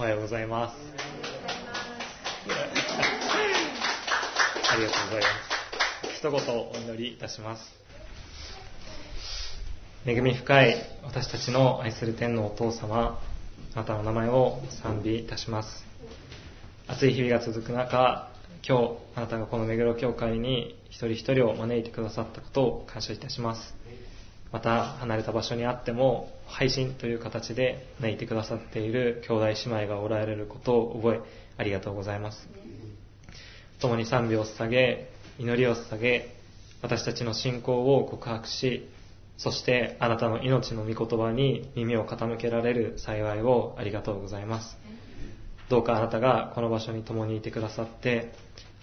おはようございます。ありがとうございます。一言お祈りいたします。恵み深い私たちの愛する天のお父様、あなたの名前を賛美いたします。暑い日々が続く中、今日あなたがこの目黒教会に一人一人を招いてくださったことを感謝いたします。また離れた場所にあっても配信という形で泣いてくださっている兄弟姉妹がおられることを覚えありがとうございます。共に賛美を捧げ祈りを捧げ私たちの信仰を告白しそしてあなたの命の御言葉に耳を傾けられる幸いをありがとうございます。どうかあなたがこの場所に共にいてくださって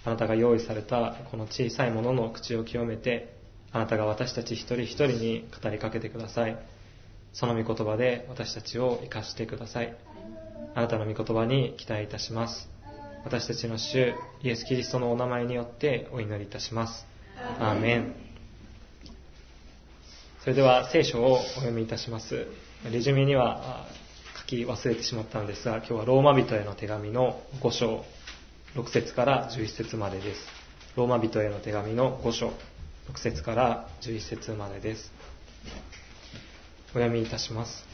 あなたが用意されたこの小さいものの口を清めてあなたが私たち一人一人に語りかけてください。その御言葉で私たちを生かしてください。あなたの御言葉に期待いたします。私たちの主、イエス・キリストのお名前によってお祈りいたします。アーメン。それでは聖書をお読みいたします。レジュメには書き忘れてしまったのですが、今日はローマ人への手紙の5章、6節から11節までです。ローマ人への手紙の5章、6節から11節までです。お読みいたします。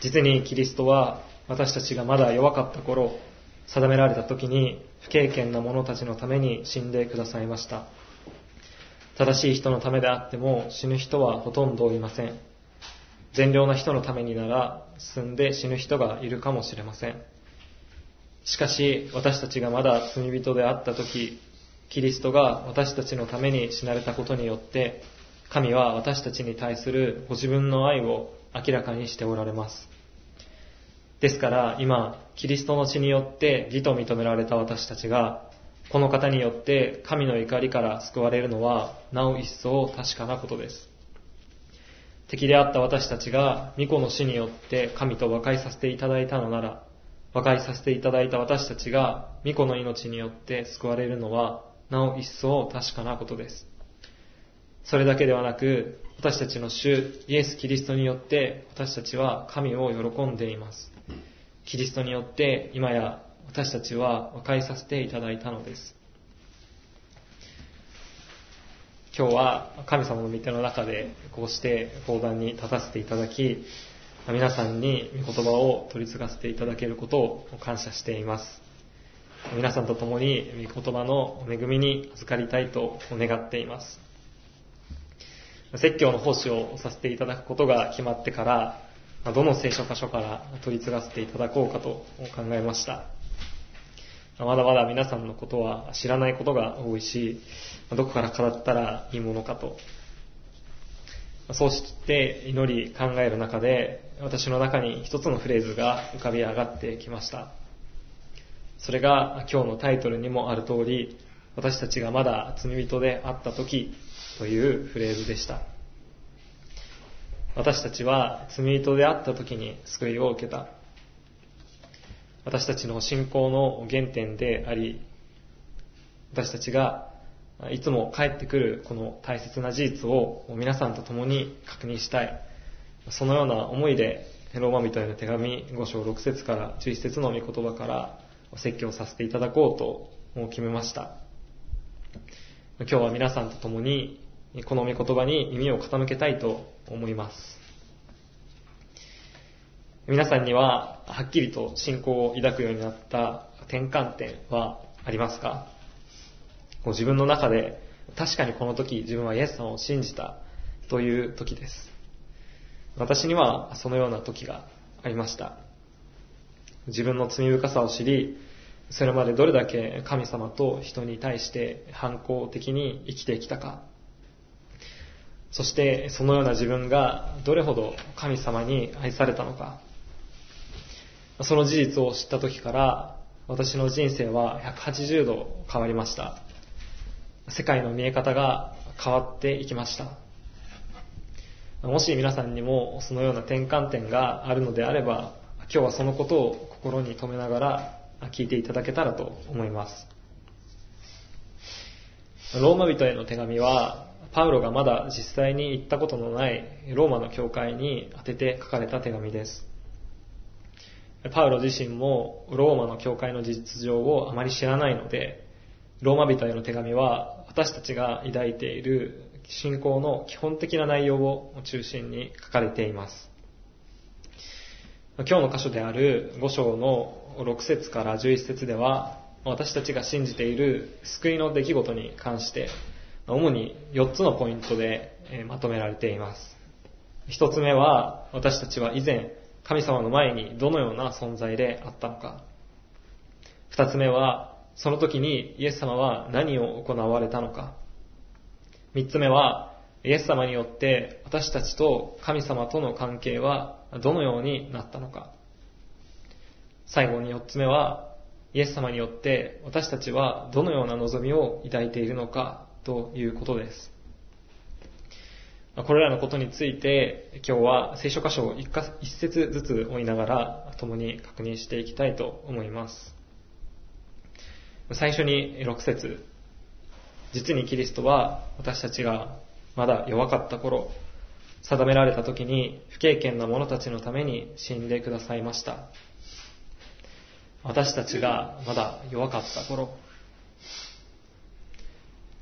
実にキリストは私たちがまだ弱かった頃、定められた時に不経験な者たちのために死んでくださいました。正しい人のためであっても死ぬ人はほとんどいません。善良な人のためになら死んで死ぬ人がいるかもしれません。しかし私たちがまだ罪人であった時、キリストが私たちのために死なれたことによって、神は私たちに対するご自分の愛を明らかにしておられます。ですから今、キリストの血によって義と認められた私たちが、この方によって神の怒りから救われるのは、なお一層確かなことです。敵であった私たちが、御子の死によって神と和解させていただいたのなら、和解させていただいた私たちが、御子の命によって救われるのは、なお一層確かなことです。それだけではなく、私たちの主イエス・キリストによって私たちは神を喜んでいます。キリストによって今や私たちは和解させていただいたのです。今日は神様の御手の中でこうして講談に立たせていただき、皆さんに御言葉を取り継がせていただけることを感謝しています。皆さんと共に御言葉の恵みに預かりたいと願っています。説教の奉仕をさせていただくことが決まってから、どの聖書箇所から取り継がせていただこうかと考えました。まだまだ皆さんのことは知らないことが多いし、どこから語ったらいいものかと。そうして祈り考える中で、私の中に一つのフレーズが浮かび上がってきました。それが今日のタイトルにもある通り、私たちがまだ罪人であった時というフレーズでした。私たちは罪人であった時に救いを受けた。私たちの信仰の原点であり、私たちがいつも帰ってくるこの大切な事実を皆さんと共に確認したい。そのような思いでローマ人への手紙5章6節から11節の御言葉からお説教させていただこうと決めました。今日は皆さんと共にこの御言葉に耳を傾けたいと思います。皆さんにははっきりと信仰を抱くようになった転換点はありますか？自分の中で確かにこの時自分はイエス様を信じたという時です。私にはそのような時がありました。自分の罪深さを知り、それまでどれだけ神様と人に対して反抗的に生きてきたか。そしてそのような自分がどれほど神様に愛されたのか。その事実を知った時から私の人生は180度変わりました。世界の見え方が変わっていきました。もし皆さんにもそのような転換点があるのであれば、今日はそのことを心に留めながら聞いていただけたらと思います。ローマ人への手紙は、パウロがまだ実際に行ったことのないローマの教会に宛てて書かれた手紙です。パウロ自身もローマの教会の事実情をあまり知らないので、ローマ人への手紙は私たちが抱いている信仰の基本的な内容を中心に書かれています。今日の箇所である5章の6節から11節では、私たちが信じている救いの出来事に関して、主に4つのポイントでまとめられています。1つ目は、私たちは以前、神様の前にどのような存在であったのか。2つ目は、その時にイエス様は何を行われたのか。3つ目は、イエス様によって私たちと神様との関係はどのようになったのか。最後に4つ目は、イエス様によって私たちはどのような望みを抱いているのかということです。これらのことについて今日は聖書箇所を一節ずつ追いながら共に確認していきたいと思います。最初に6節実にキリストは私たちがまだ弱かった頃、定められた時に不経験な者たちのために死んでくださいました。私たちがまだ弱かった頃、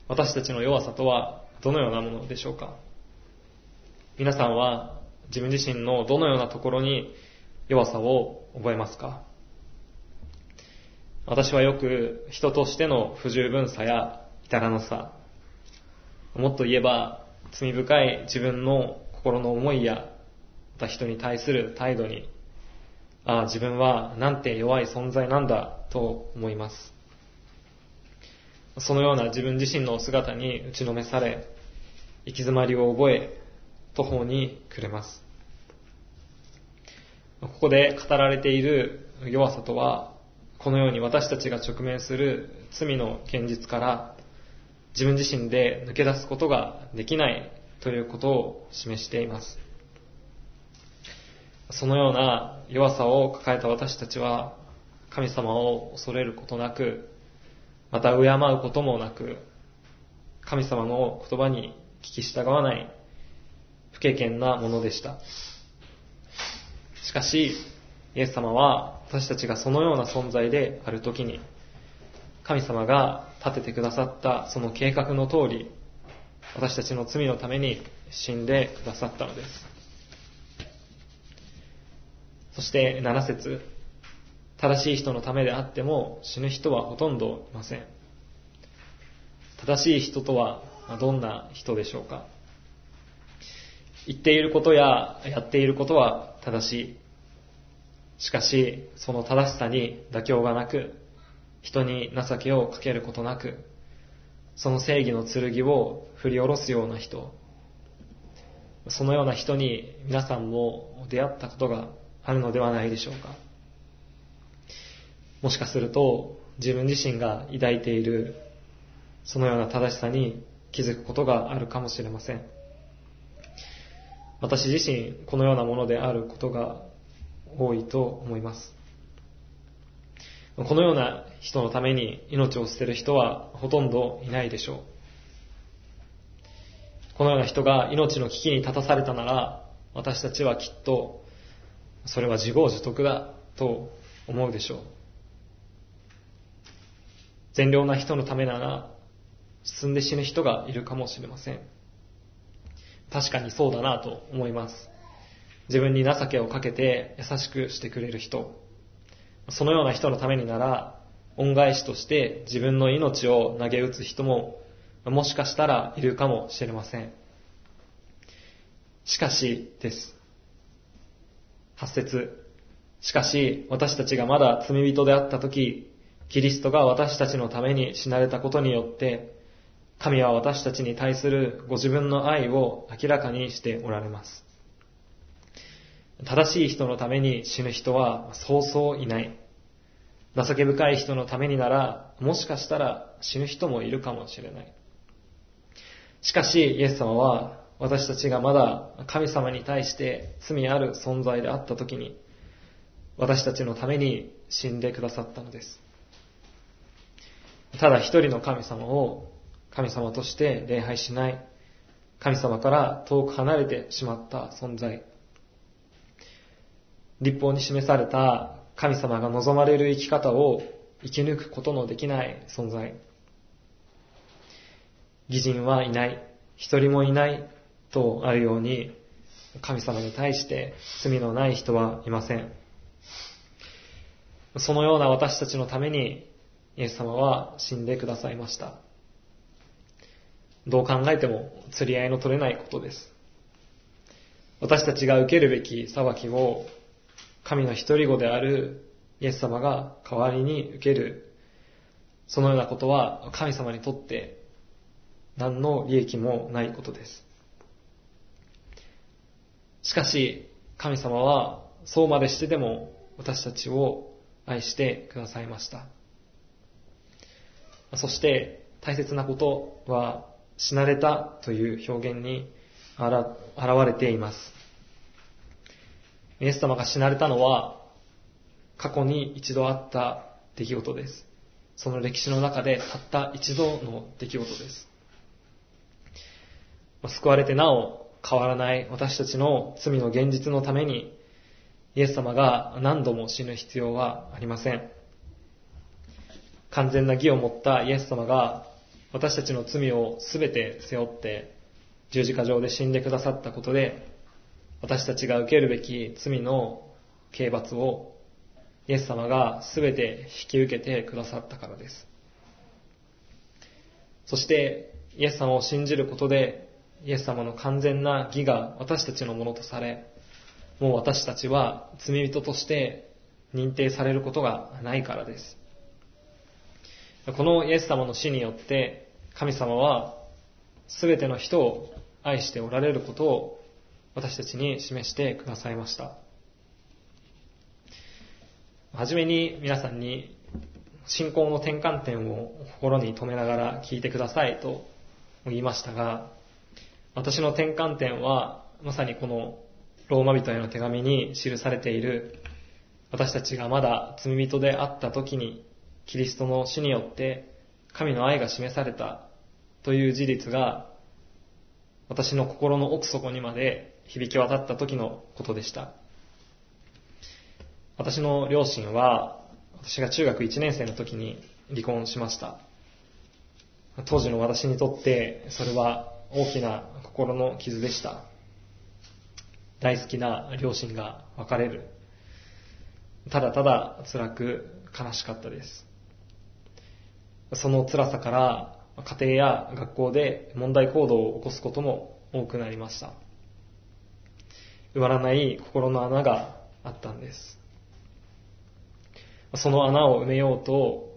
私たちの弱さとはどのようなものでしょうか？皆さんは自分自身のどのようなところに弱さを覚えますか？私はよく人としての不十分さや至らなさ、もっと言えば罪深い自分の心の思いや、また人に対する態度にああ、自分はなんて弱い存在なんだと思います。そのような自分自身の姿に打ちのめされ、行き詰まりを覚え、途方に暮れます。ここで語られている弱さとは、このように私たちが直面する罪の現実から自分自身で抜け出すことができないということを示しています。そのような弱さを抱えた私たちは、神様を恐れることなく、また敬うこともなく、神様の言葉に聞き従わない不経験なものでした。しかし、イエス様は私たちがそのような存在であるときに、神様が立ててくださったその計画の通り、私たちの罪のために死んでくださったのです。そして7節正しい人のためであっても死ぬ人はほとんどいません。正しい人とはどんな人でしょうか言っていることややっていることは正しい。しかし、その正しさに妥協がなく、人に情けをかけることなく、その正義の剣を振り下ろすような人、そのような人に皆さんも出会ったことがあるのではないでしょうか。もしかすると自分自身が抱いているそのような正しさに気づくことがあるかもしれません。私自身このようなものであることが多いと思います。このような人のために命を捨てる人はほとんどいないでしょう。このような人が命の危機に立たされたなら、私たちはきっとそれは自業自得だと思うでしょう。善良な人のためなら、進んで死ぬ人がいるかもしれません。確かにそうだなと思います。自分に情けをかけて優しくしてくれる人。そのような人のためになら、恩返しとして自分の命を投げ打つ人も、もしかしたらいるかもしれません。しかしです。8節しかし、私たちがまだ罪人であった時、キリストが私たちのために死なれたことによって、神は私たちに対するご自分の愛を明らかにしておられます。正しい人のために死ぬ人はそうそういない。情け深い人のためになら、もしかしたら死ぬ人もいるかもしれない。しかし、イエス様は私たちがまだ神様に対して罪ある存在であった時に、私たちのために死んでくださったのです。ただ一人の神様を神様として礼拝しない、神様から遠く離れてしまった存在。立法に示された神様が望まれる生き方を生き抜くことのできない存在。義人はいない、一人もいないとあるように、神様に対して罪のない人はいません。そのような私たちのためにイエス様は死んでくださいました。どう考えても釣り合いの取れないことです。私たちが受けるべき裁きを神の一人子であるイエス様が代わりに受ける、そのようなことは神様にとって何の利益もないことです。しかし、神様はそうまでしてでも私たちを愛してくださいました。そして大切なことは死なれたという表現に現れています。イエス様が死なれたのは過去に一度あった出来事です。その歴史の中でたった一度の出来事です。救われてなお変わらない私たちの罪の現実のためにイエス様が何度も死ぬ必要はありません。完全な義を持ったイエス様が私たちの罪をすべて背負って十字架上で死んでくださったことで私たちが受けるべき罪の刑罰をイエス様がすべて引き受けてくださったからです。そしてイエス様を信じることでイエス様の完全な義が私たちのものとされもう私たちは罪人として認定されることがないからです。このイエス様の死によって神様は全ての人を愛しておられることを私たちに示してくださいました。はじめに皆さんに信仰の転換点を心に留めながら聞いてくださいと言いましたが、私の転換点はまさにこのローマ人への手紙に記されている私たちがまだ罪人であった時にキリストの死によって神の愛が示されたという事実が私の心の奥底にまで響き渡った時のことでした。私の両親は私が中学1年生の時に離婚しました。当時の私にとってそれは大きな心の傷でした。大好きな両親が別れる。ただただ辛く悲しかったです。その辛さから家庭や学校で問題行動を起こすことも多くなりました。埋まらない心の穴があったんです。その穴を埋めようと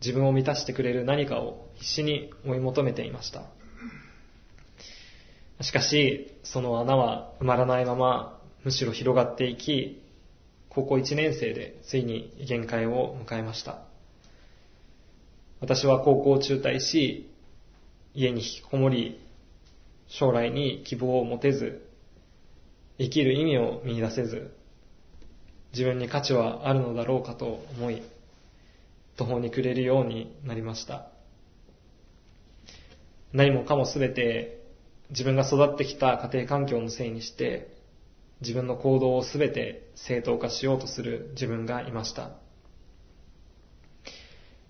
自分を満たしてくれる何かを必死に追い求めていました。しかし、その穴は埋まらないまま、むしろ広がっていき、高校1年生でついに限界を迎えました。私は高校を中退し、家に引きこもり、将来に希望を持てず、生きる意味を見出せず、自分に価値はあるのだろうかと思い、途方に暮れるようになりました。何もかもすべて自分が育ってきた家庭環境のせいにして、自分の行動をすべて正当化しようとする自分がいました。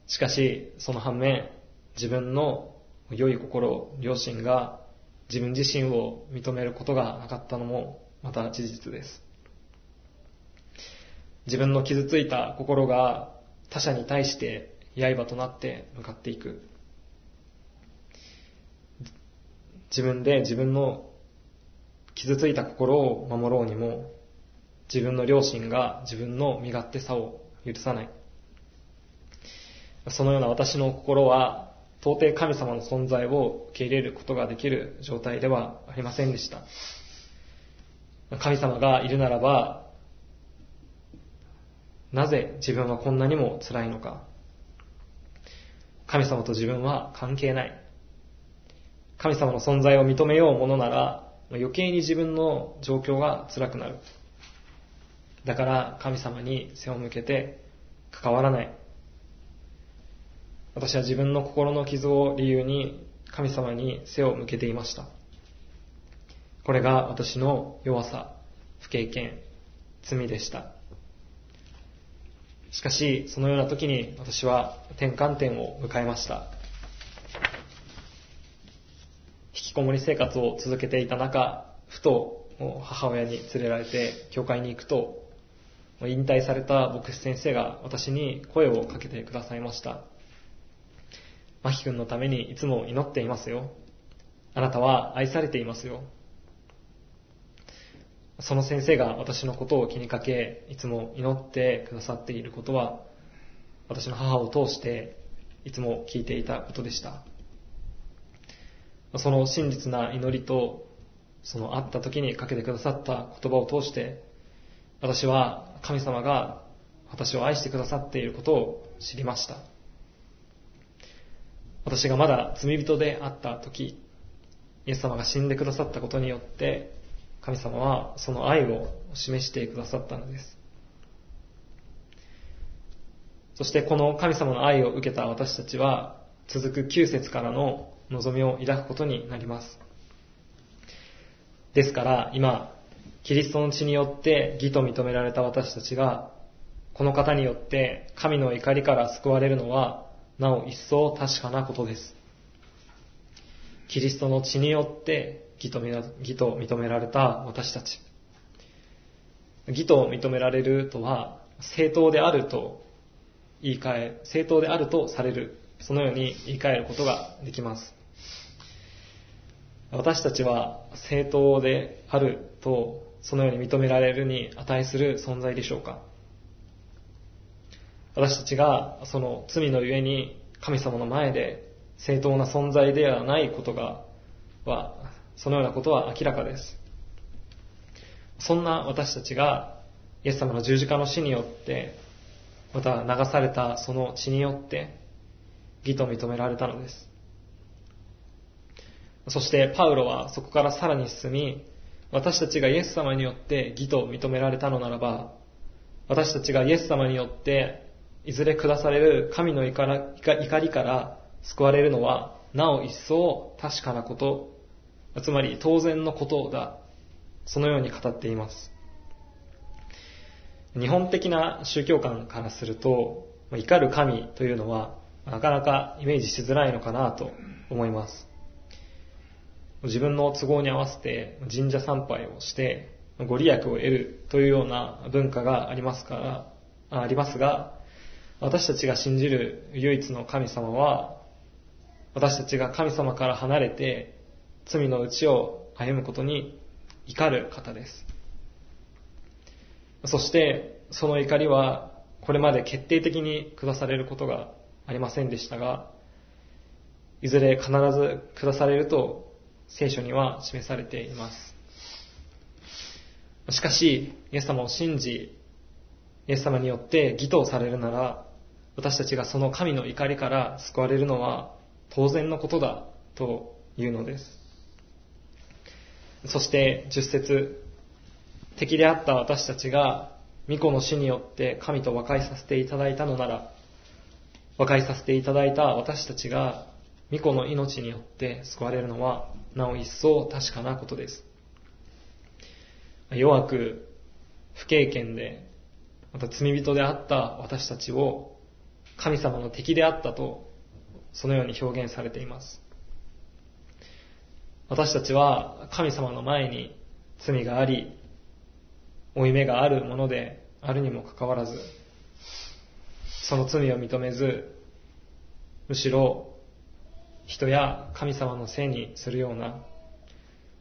しかし、その反面、自分の良い心、良心が自分自身を認めることがなかったのもまた事実です。自分の傷ついた心が他者に対して刃となって向かっていく。自分で自分の傷ついた心を守ろうにも、自分の良心が自分の身勝手さを許さない。そのような私の心は、到底神様の存在を受け入れることができる状態ではありませんでした。神様がいるならば、なぜ自分はこんなにも辛いのか。神様と自分は関係ない。神様の存在を認めようものなら、余計に自分の状況が辛くなる。だから神様に背を向けて関わらない。私は自分の心の傷を理由に神様に背を向けていました。これが私の弱さ、不経験、罪でした。しかし、そのような時に私は転換点を迎えました。引きこもり生活を続けていた中、ふと母親に連れられて教会に行くと、引退された牧師先生が私に声をかけてくださいました。マヒ君のためにいつも祈っていますよ。あなたは愛されていますよ。その先生が私のことを気にかけ、いつも祈ってくださっていることは、私の母を通していつも聞いていたことでした。その真実な祈りと、その会った時にかけてくださった言葉を通して、私は神様が私を愛してくださっていることを知りました。私がまだ罪人であった時、イエス様が死んでくださったことによって、神様はその愛を示してくださったのです。そしてこの神様の愛を受けた私たちは、続く9節からの望みを抱くことになります。ですから今、キリストの血によって義と認められた私たちが、この方によって神の怒りから救われるのは、なお一層確かなことです。キリストの血によって義と認められた私たち。義と認められるとは、正当であると言い換え、正当であるとされる。そのように言い換えることができます。私たちは正当であると、そのように認められるに値する存在でしょうか私たちがその罪のゆえに神様の前で正当な存在ではないことが、は、そのようなことは明らかです。そんな私たちが、イエス様の十字架の死によって、また流されたその血によって、義と認められたのです。そしてパウロはそこからさらに進み、私たちがイエス様によって義と認められたのならば、私たちがイエス様によっていずれ下される神の怒りから救われるのは、なお一層確かなこと、つまり当然のことだ。そのように語っています。日本的な宗教観からすると、怒る神というのは、なかなかイメージしづらいのかなと思います。自分の都合に合わせて神社参拝をして、ご利益を得るというような文化がありますから、ありますが、私たちが信じる唯一の神様は、私たちが神様から離れて罪の内を歩むことに怒る方です。そして、その怒りは、これまで決定的に下されることがありませんでしたが、いずれ必ず下されると聖書には示されています。しかし、イエス様を信じ、イエス様によって義とされるなら、私たちがその神の怒りから救われるのは当然のことだというのです。そして10節敵であった私たちが巫女の死によって神と和解させていただいたのなら、和解させていただいた私たちが巫女の命によって救われるのはなお一層確かなことです。弱く不経験でまた罪人であった私たちを神様の敵であったとそのように表現されています。私たちは神様の前に罪があり、負い目があるものであるにもかかわらず、その罪を認めず、むしろ人や神様のせいにするような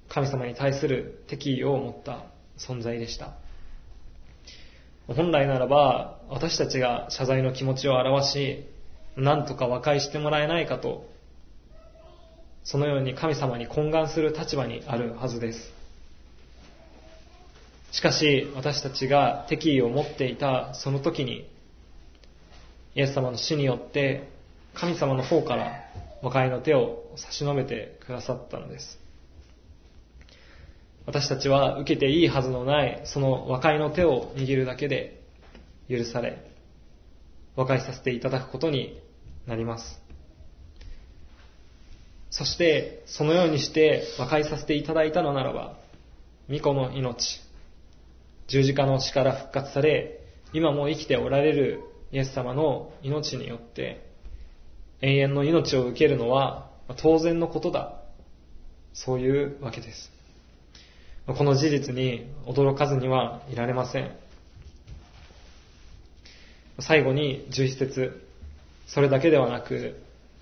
神様に対する敵意を持った存在でした。本来ならば私たちが謝罪の気持ちを表し、何とか和解してもらえないかと、そのように神様に懇願する立場にあるはずです。しかし、私たちが敵意を持っていたその時に、イエス様の死によって、神様の方から和解の手を差し伸べてくださったのです。私たちは受けていいはずのないその和解の手を握るだけで許され、和解させていただくことになります。そして、そのようにして和解させていただいたのならば、巫女の命、十字架の死から復活され、今も生きておられるイエス様の命によって永遠の命を受けるのは当然のことだ。そういうわけです。この事実に驚かずにはいられません。最後に11節それだけではなく、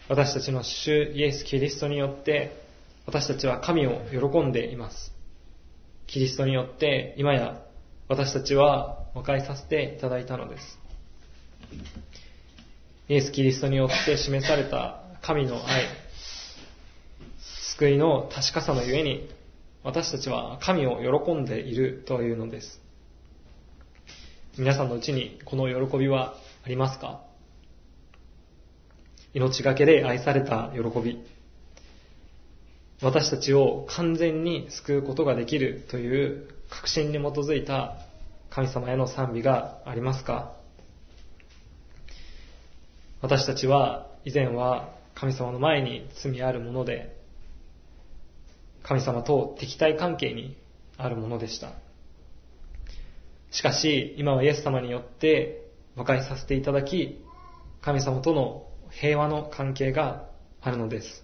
私たちの主イエス・キリストによって、私たちは神を喜んでいます。キリストによって今や私たちは和解させていただいたのです。イエス・キリストによって示された神の愛、救いの確かさのゆえに、私たちは神を喜んでいるというのです。皆さんのうちにこの喜びはありますか？命がけで愛された喜び。私たちを完全に救うことができるという確信に基づいた神様への賛美がありますか？私たちは以前は神様の前に罪あるもので神様と敵対関係にあるものでした。しかし今はイエス様によって和解させていただき神様との平和の関係があるのです。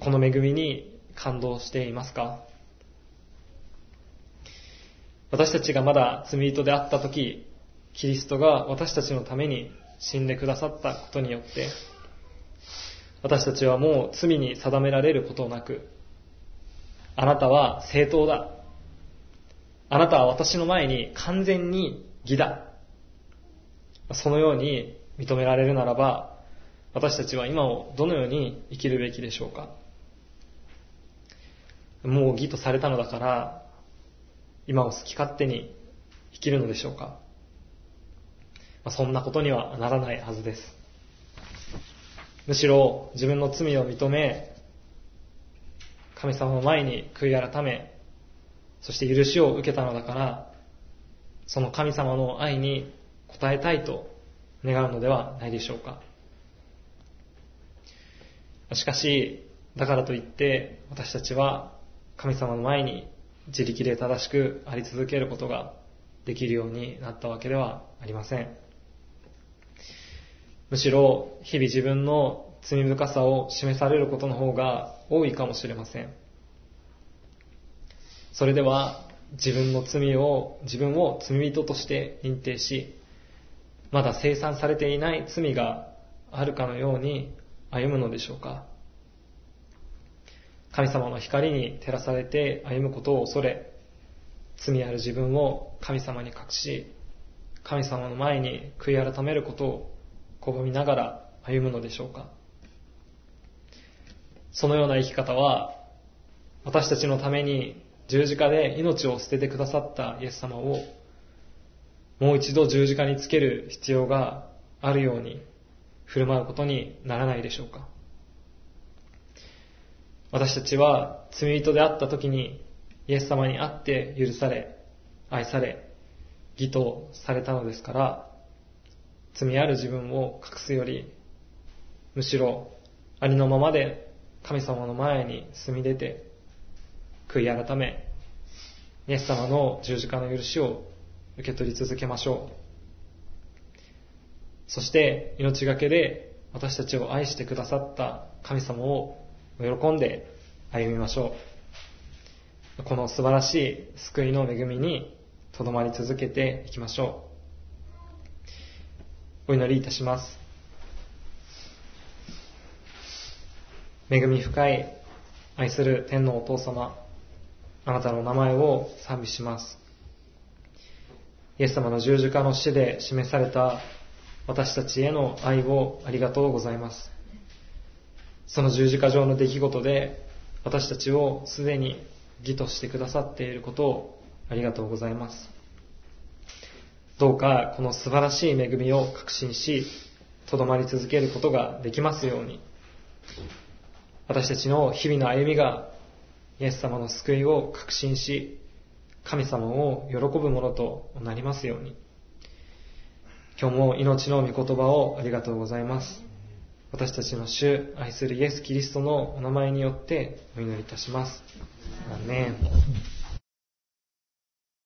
この恵みに感動していますか？私たちがまだ罪人であった時、キリストが私たちのために死んでくださったことによって、私たちはもう罪に定められることなく、あなたは正当だ。あなたは私の前に完全に義だ。そのように認められるならば、私たちは今をどのように生きるべきでしょうかもう義とされたのだから、今を好き勝手に生きるのでしょうか、まあ、そんなことにはならないはずです。むしろ自分の罪を認め、神様の前に悔い改め、そして許しを受けたのだから、その神様の愛に応えたいと願うのではないでしょうか。しかし、だからといって私たちは神様の前に自力で正しくあり続けることができるようになったわけではありません。むしろ日々自分の罪深さを示されることの方が多いかもしれません。それでは自分の罪を、自分を罪人として認定し、まだ生産されていない罪があるかのように歩むのでしょうか？神様の光に照らされて歩むことを恐れ、罪ある自分を神様に隠し、神様の前に悔い改めることを拒みながら歩むのでしょうか？そのような生き方は、私たちのために十字架で命を捨ててくださったイエス様を、もう一度十字架につける必要があるように振る舞うことにならないでしょうか？私たちは罪人であった時にイエス様に会って許され、愛され、義とされたのですから、罪ある自分を隠すより、むしろありのままで神様の前に住み出て、悔い改め、イエス様の十字架の許しを受け取り続けましょう。そして命がけで私たちを愛してくださった神様を喜んで歩みましょう。この素晴らしい救いの恵みにとどまり続けていきましょう。お祈りいたします。恵み深い愛する天のお父様、あなたの名前を賛美します。イエス様の十字架の死で示された私たちへの愛をありがとうございます。その十字架上の出来事で私たちをすでに義としてくださっていることをありがとうございます。どうかこの素晴らしい恵みを確信し、とどまり続けることができますように、私たちの日々の歩みがイエス様の救いを確信し、神様を喜ぶものとなりますように。今日も命の御言葉をありがとうございます。私たちの主、愛するイエス・キリストのお名前によってお祈りいたします。アメン